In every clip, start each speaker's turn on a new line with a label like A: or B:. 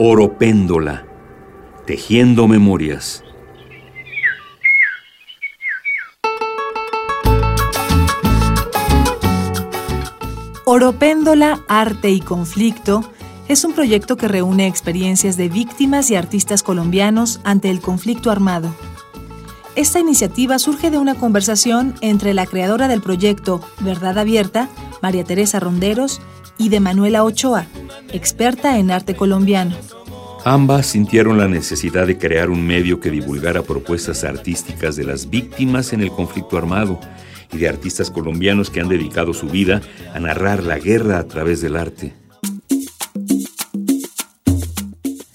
A: Oropéndola, tejiendo memorias.
B: Oropéndola, Arte y Conflicto es un proyecto que reúne experiencias de víctimas y artistas colombianos ante el conflicto armado. Esta iniciativa surge de una conversación entre la creadora del proyecto Verdad Abierta, María Teresa Ronderos, y de Manuela Ochoa, experta en arte colombiano.
A: Ambas sintieron la necesidad de crear un medio que divulgara propuestas artísticas de las víctimas en el conflicto armado y de artistas colombianos que han dedicado su vida a narrar la guerra a través del arte.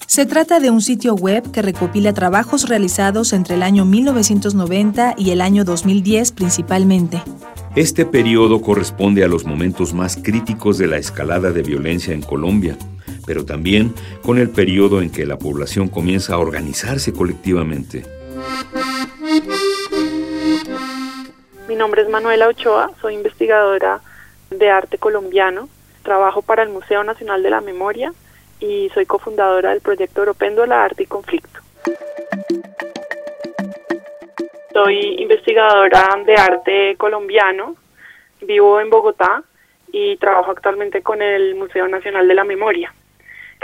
B: Se trata de un sitio web que recopila trabajos realizados entre el año 1990 y el año 2010 principalmente.
A: Este periodo corresponde a los momentos más críticos de la escalada de violencia en Colombia, pero también con el periodo en que la población comienza a organizarse colectivamente.
C: Mi nombre es Manuela Ochoa, soy investigadora de arte colombiano, trabajo para el Museo Nacional de la Memoria y soy cofundadora del proyecto Européndola Arte y Conflicto. Soy investigadora de arte colombiano, vivo en Bogotá y trabajo actualmente con el Museo Nacional de la Memoria.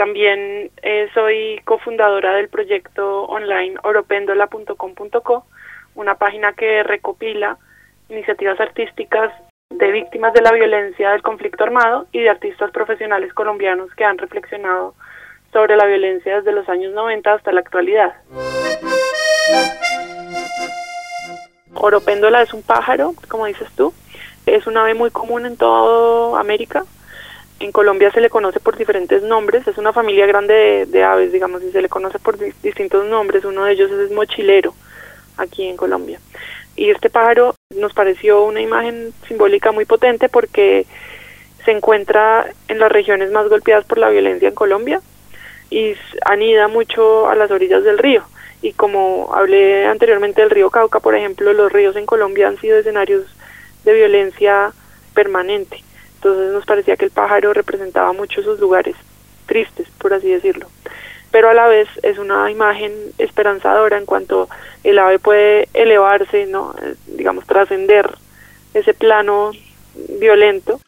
C: También eh, soy cofundadora del proyecto online oropendola.com.co, una página que recopila iniciativas artísticas de víctimas de la violencia del conflicto armado y de artistas profesionales colombianos que han reflexionado sobre la violencia desde los años 90 hasta la actualidad. Oropéndola es un pájaro, como dices tú, es un ave muy común en toda América. En Colombia se le conoce por diferentes nombres, es una familia grande de, aves, digamos, y se le conoce por distintos nombres. Uno de ellos es mochilero, aquí en Colombia. Y este pájaro nos pareció una imagen simbólica muy potente porque se encuentra en las regiones más golpeadas por la violencia en Colombia y anida mucho a las orillas del río. Y como hablé anteriormente del río Cauca, por ejemplo, los ríos en Colombia han sido escenarios de violencia permanente. Entonces nos parecía que el pájaro representaba mucho esos lugares tristes, por así decirlo. Pero a la vez es una imagen esperanzadora en cuanto el ave puede elevarse, no, digamos, trascender ese plano violento.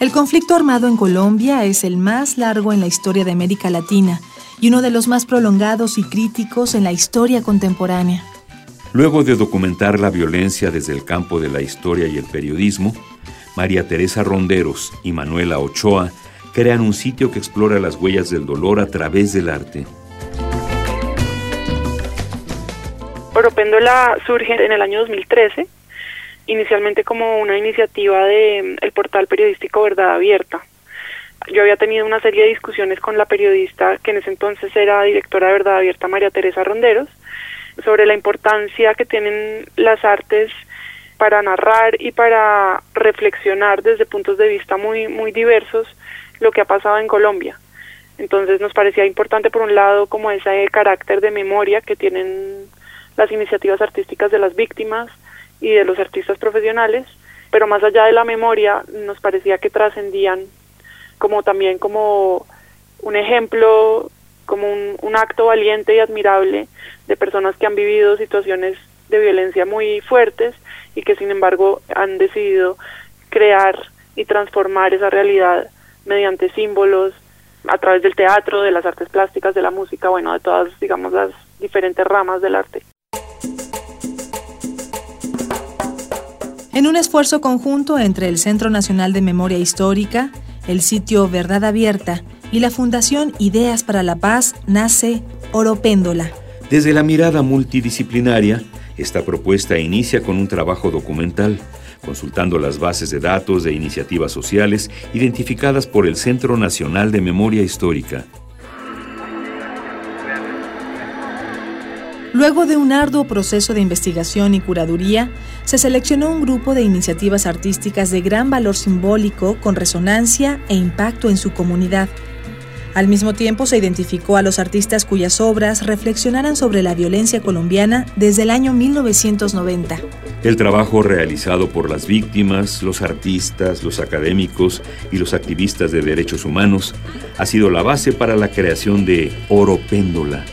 B: El conflicto armado en Colombia es el más largo en la historia de América Latina y uno de los más prolongados y críticos en la historia contemporánea.
A: Luego de documentar la violencia desde el campo de la historia y el periodismo, María Teresa Ronderos y Manuela Ochoa crean un sitio que explora las huellas del dolor a través del arte.
C: Oropéndola surge en el año 2013, inicialmente como una iniciativa del el portal periodístico Verdad Abierta. Yo había tenido una serie de discusiones con la periodista que en ese entonces era directora de Verdad Abierta, María Teresa Ronderos, sobre la importancia que tienen las artes para narrar y para reflexionar desde puntos de vista muy muy diversos lo que ha pasado en Colombia. Entonces nos parecía importante por un lado como ese carácter de memoria que tienen las iniciativas artísticas de las víctimas y de los artistas profesionales, pero más allá de la memoria nos parecía que trascendían como también como un ejemplo, como un, acto valiente y admirable de personas que han vivido situaciones de violencia muy fuertes y que sin embargo han decidido crear y transformar esa realidad mediante símbolos, a través del teatro, de las artes plásticas, de la música, bueno, de todas, digamos, las diferentes ramas del arte.
B: En un esfuerzo conjunto entre el Centro Nacional de Memoria Histórica, el sitio Verdad Abierta y la Fundación Ideas para la Paz, nace Oropéndola.
A: Desde la mirada multidisciplinaria, Esta propuesta inicia con un trabajo documental, consultando las bases de datos de iniciativas sociales identificadas por el Centro Nacional de Memoria Histórica.
B: Luego de un arduo proceso de investigación y curaduría, se seleccionó un grupo de iniciativas artísticas de gran valor simbólico con resonancia e impacto en su comunidad. Al mismo tiempo se identificó a los artistas cuyas obras reflexionaran sobre la violencia colombiana desde el año 1990.
A: El trabajo realizado por las víctimas, los artistas, los académicos y los activistas de derechos humanos ha sido la base para la creación de Oro Péndola,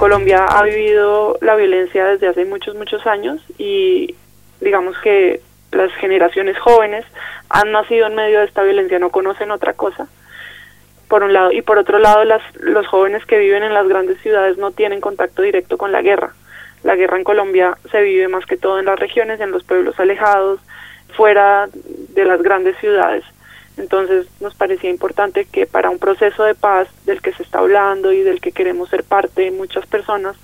C: Colombia ha vivido la violencia desde hace muchos, muchos años y digamos que las generaciones jóvenes han nacido en medio de esta violencia, no conocen otra cosa, por un lado, y por otro lado las, los jóvenes que viven en las grandes ciudades no tienen contacto directo con la guerra. La guerra en Colombia se vive más que todo en las regiones, en los pueblos alejados, fuera de las grandes ciudades. Entonces nos parecía importante que para un proceso de paz del que se está hablando y del que queremos ser parte muchas personas,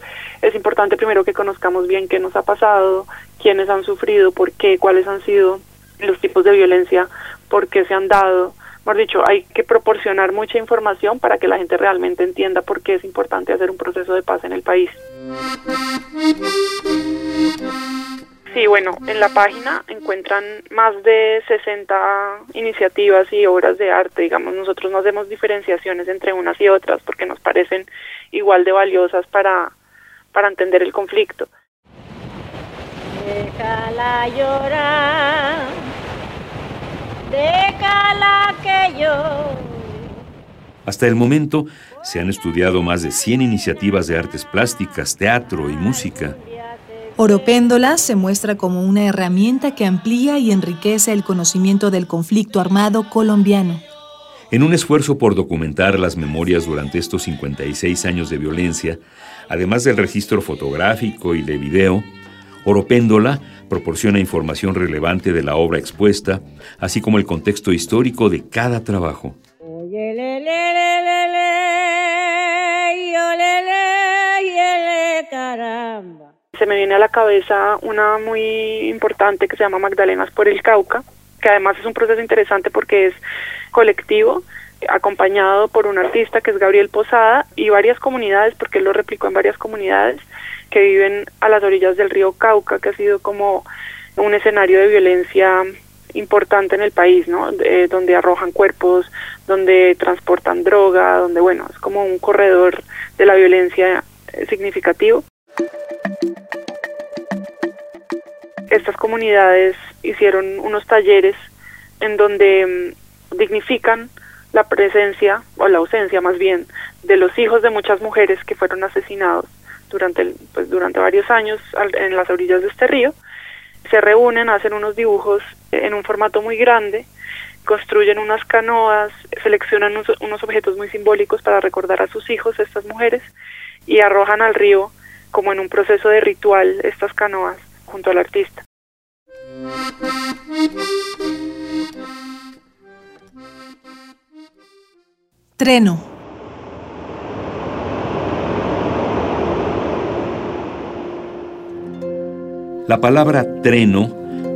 C: es importante primero que conozcamos bien qué nos ha pasado, quiénes han sufrido, por qué, cuáles han sido los tipos de violencia, por qué se han dado. Mejor dicho, hay que proporcionar mucha información para que la gente realmente entienda por qué es importante hacer un proceso de paz en el país. Sí, bueno, en la página encuentran más de 60 iniciativas y obras de arte. Digamos, nosotros no hacemos diferenciaciones entre unas y otras porque nos parecen igual de valiosas para, para entender el conflicto.
D: Déjala llorar, déjala que yo.
A: Hasta el momento se han estudiado más de 100 iniciativas de artes plásticas, teatro y música.
B: Oropéndola se muestra como una herramienta que amplía y enriquece el conocimiento del conflicto armado colombiano.
A: En un esfuerzo por documentar las memorias durante estos 56 años de violencia, además del registro fotográfico y de video, Oropéndola proporciona información relevante de la obra expuesta, así como el contexto histórico de cada trabajo.
C: Se me viene a la cabeza una muy importante que se llama Magdalenas por el Cauca, que además es un proceso interesante porque es colectivo, acompañado por un artista que es Gabriel Posada y varias comunidades, porque él lo replicó en varias comunidades que viven a las orillas del río Cauca, que ha sido como un escenario de violencia importante en el país, ¿no? donde arrojan cuerpos, donde transportan droga, donde, bueno, es como un corredor de la violencia eh, significativo. estas comunidades hicieron unos talleres en donde mm, dignifican la presencia o la ausencia más bien de los hijos de muchas mujeres que fueron asesinados durante pues, durante varios años en las orillas de este río se reúnen hacen unos dibujos en un formato muy grande construyen unas canoas seleccionan unos objetos muy simbólicos para recordar a sus hijos estas mujeres y arrojan al río como en un proceso de ritual estas canoas junto al artista.
B: Treno.
A: La palabra treno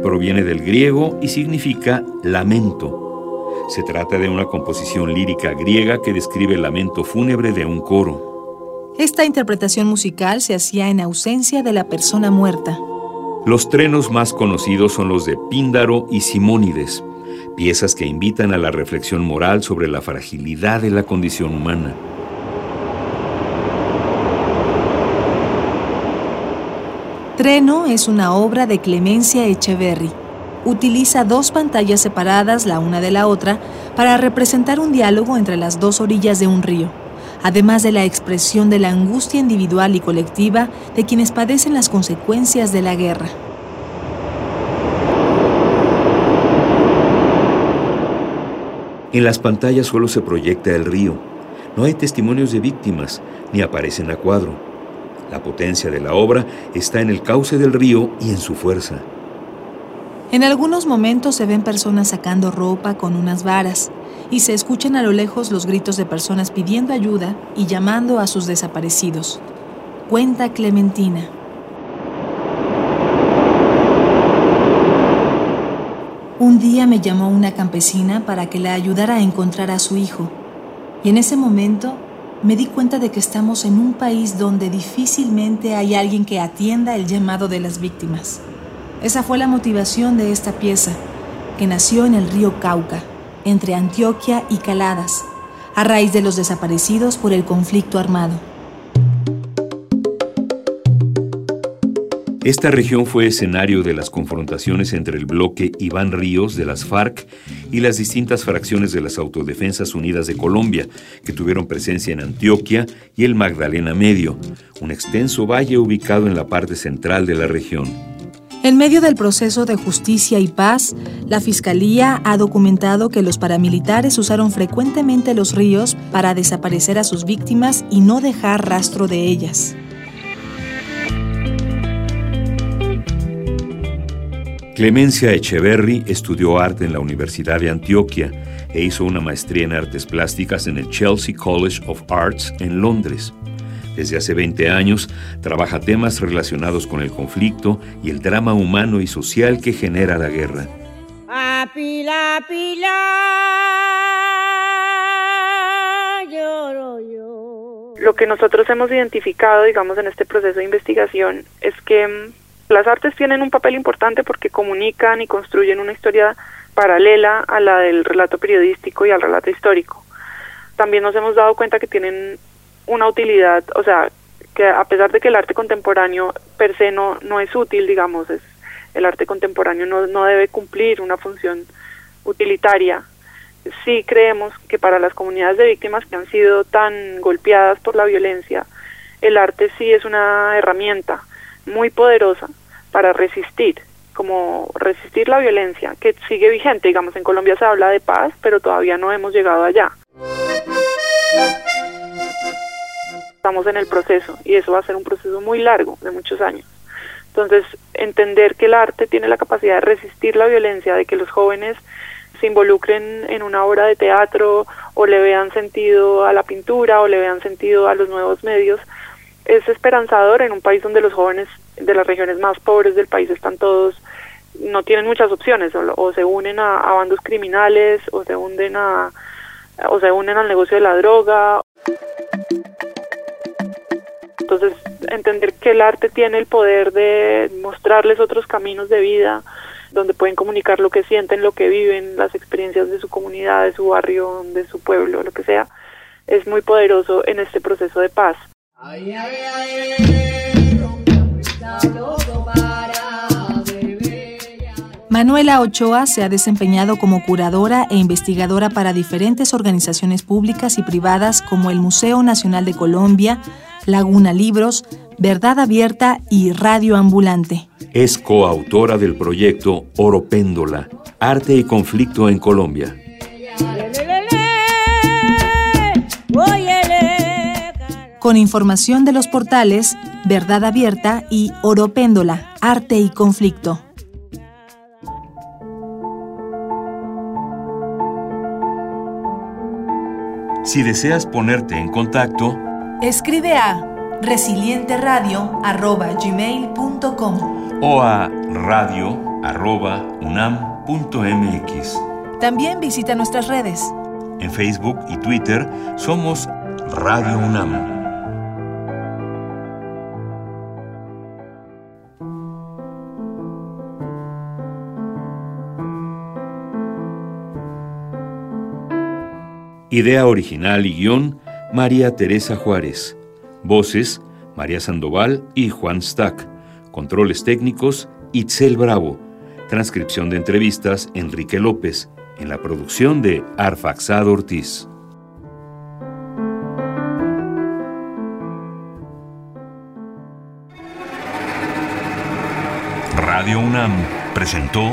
A: proviene del griego y significa lamento. Se trata de una composición lírica griega que describe el lamento fúnebre de un coro.
B: Esta interpretación musical se hacía en ausencia de la persona muerta.
A: Los trenos más conocidos son los de Píndaro y Simónides, piezas que invitan a la reflexión moral sobre la fragilidad de la condición humana.
B: Treno es una obra de Clemencia Echeverry. Utiliza dos pantallas separadas la una de la otra para representar un diálogo entre las dos orillas de un río además de la expresión de la angustia individual y colectiva de quienes padecen las consecuencias de la guerra.
A: En las pantallas solo se proyecta el río. No hay testimonios de víctimas, ni aparecen a cuadro. La potencia de la obra está en el cauce del río y en su fuerza.
B: En algunos momentos se ven personas sacando ropa con unas varas, y se escuchan a lo lejos los gritos de personas pidiendo ayuda y llamando a sus desaparecidos. Cuenta Clementina. Un día me llamó una campesina para que la ayudara a encontrar a su hijo. Y en ese momento me di cuenta de que estamos en un país donde difícilmente hay alguien que atienda el llamado de las víctimas. Esa fue la motivación de esta pieza, que nació en el río Cauca, entre Antioquia y Caladas, a raíz de los desaparecidos por el conflicto armado.
A: Esta región fue escenario de las confrontaciones entre el bloque Iván Ríos de las FARC y las distintas fracciones de las Autodefensas Unidas de Colombia, que tuvieron presencia en Antioquia y el Magdalena Medio, un extenso valle ubicado en la parte central de la región.
B: En medio del proceso de justicia y paz, la Fiscalía ha documentado que los paramilitares usaron frecuentemente los ríos para desaparecer a sus víctimas y no dejar rastro de ellas.
A: Clemencia Echeverry estudió arte en la Universidad de Antioquia e hizo una maestría en artes plásticas en el Chelsea College of Arts en Londres. Desde hace 20 años trabaja temas relacionados con el conflicto y el drama humano y social que genera la guerra.
D: pila, pila,
C: Lo que nosotros hemos identificado, digamos, en este proceso de investigación es que mm, las artes tienen un papel importante porque comunican y construyen una historia paralela a la del relato periodístico y al relato histórico. También nos hemos dado cuenta que tienen una utilidad, o sea, que a pesar de que el arte contemporáneo per se no, no es útil, digamos, es, el arte contemporáneo no, no debe cumplir una función utilitaria, sí creemos que para las comunidades de víctimas que han sido tan golpeadas por la violencia, el arte sí es una herramienta muy poderosa para resistir, como resistir la violencia que sigue vigente. Digamos, en Colombia se habla de paz, pero todavía no hemos llegado allá. Estamos en el proceso y eso va a ser un proceso muy largo, de muchos años. Entonces, entender que el arte tiene la capacidad de resistir la violencia, de que los jóvenes se involucren en una obra de teatro o le vean sentido a la pintura o le vean sentido a los nuevos medios, es esperanzador en un país donde los jóvenes de las regiones más pobres del país están todos no tienen muchas opciones o, se unen a, bandos criminales o se unen a o se unen al negocio de la droga entonces entender que el arte tiene el poder de mostrarles otros caminos de vida donde pueden comunicar lo que sienten, lo que viven, las experiencias de su comunidad, de su barrio, de su pueblo, lo que sea, es muy poderoso en este proceso de paz.
B: Manuela Ochoa se ha desempeñado como curadora e investigadora para diferentes organizaciones públicas y privadas como el Museo Nacional de Colombia, Laguna Libros, Verdad Abierta y Radio Ambulante.
A: Es coautora del proyecto Oro Péndola, Arte y Conflicto en Colombia.
B: Con información de los portales Verdad Abierta y Oro Péndola, Arte y Conflicto.
A: Si deseas ponerte en contacto,
B: escribe a resilienteradio.gmail.com
A: o a radio.unam.mx.
B: También visita nuestras redes.
A: En Facebook y Twitter somos Radio UNAM. Idea original y guion, María Teresa Juárez. Voces, María Sandoval y Juan Stack. Controles técnicos, Itzel Bravo. Transcripción de entrevistas, Enrique López. En la producción de Arfaxado Ortiz. Radio UNAM presentó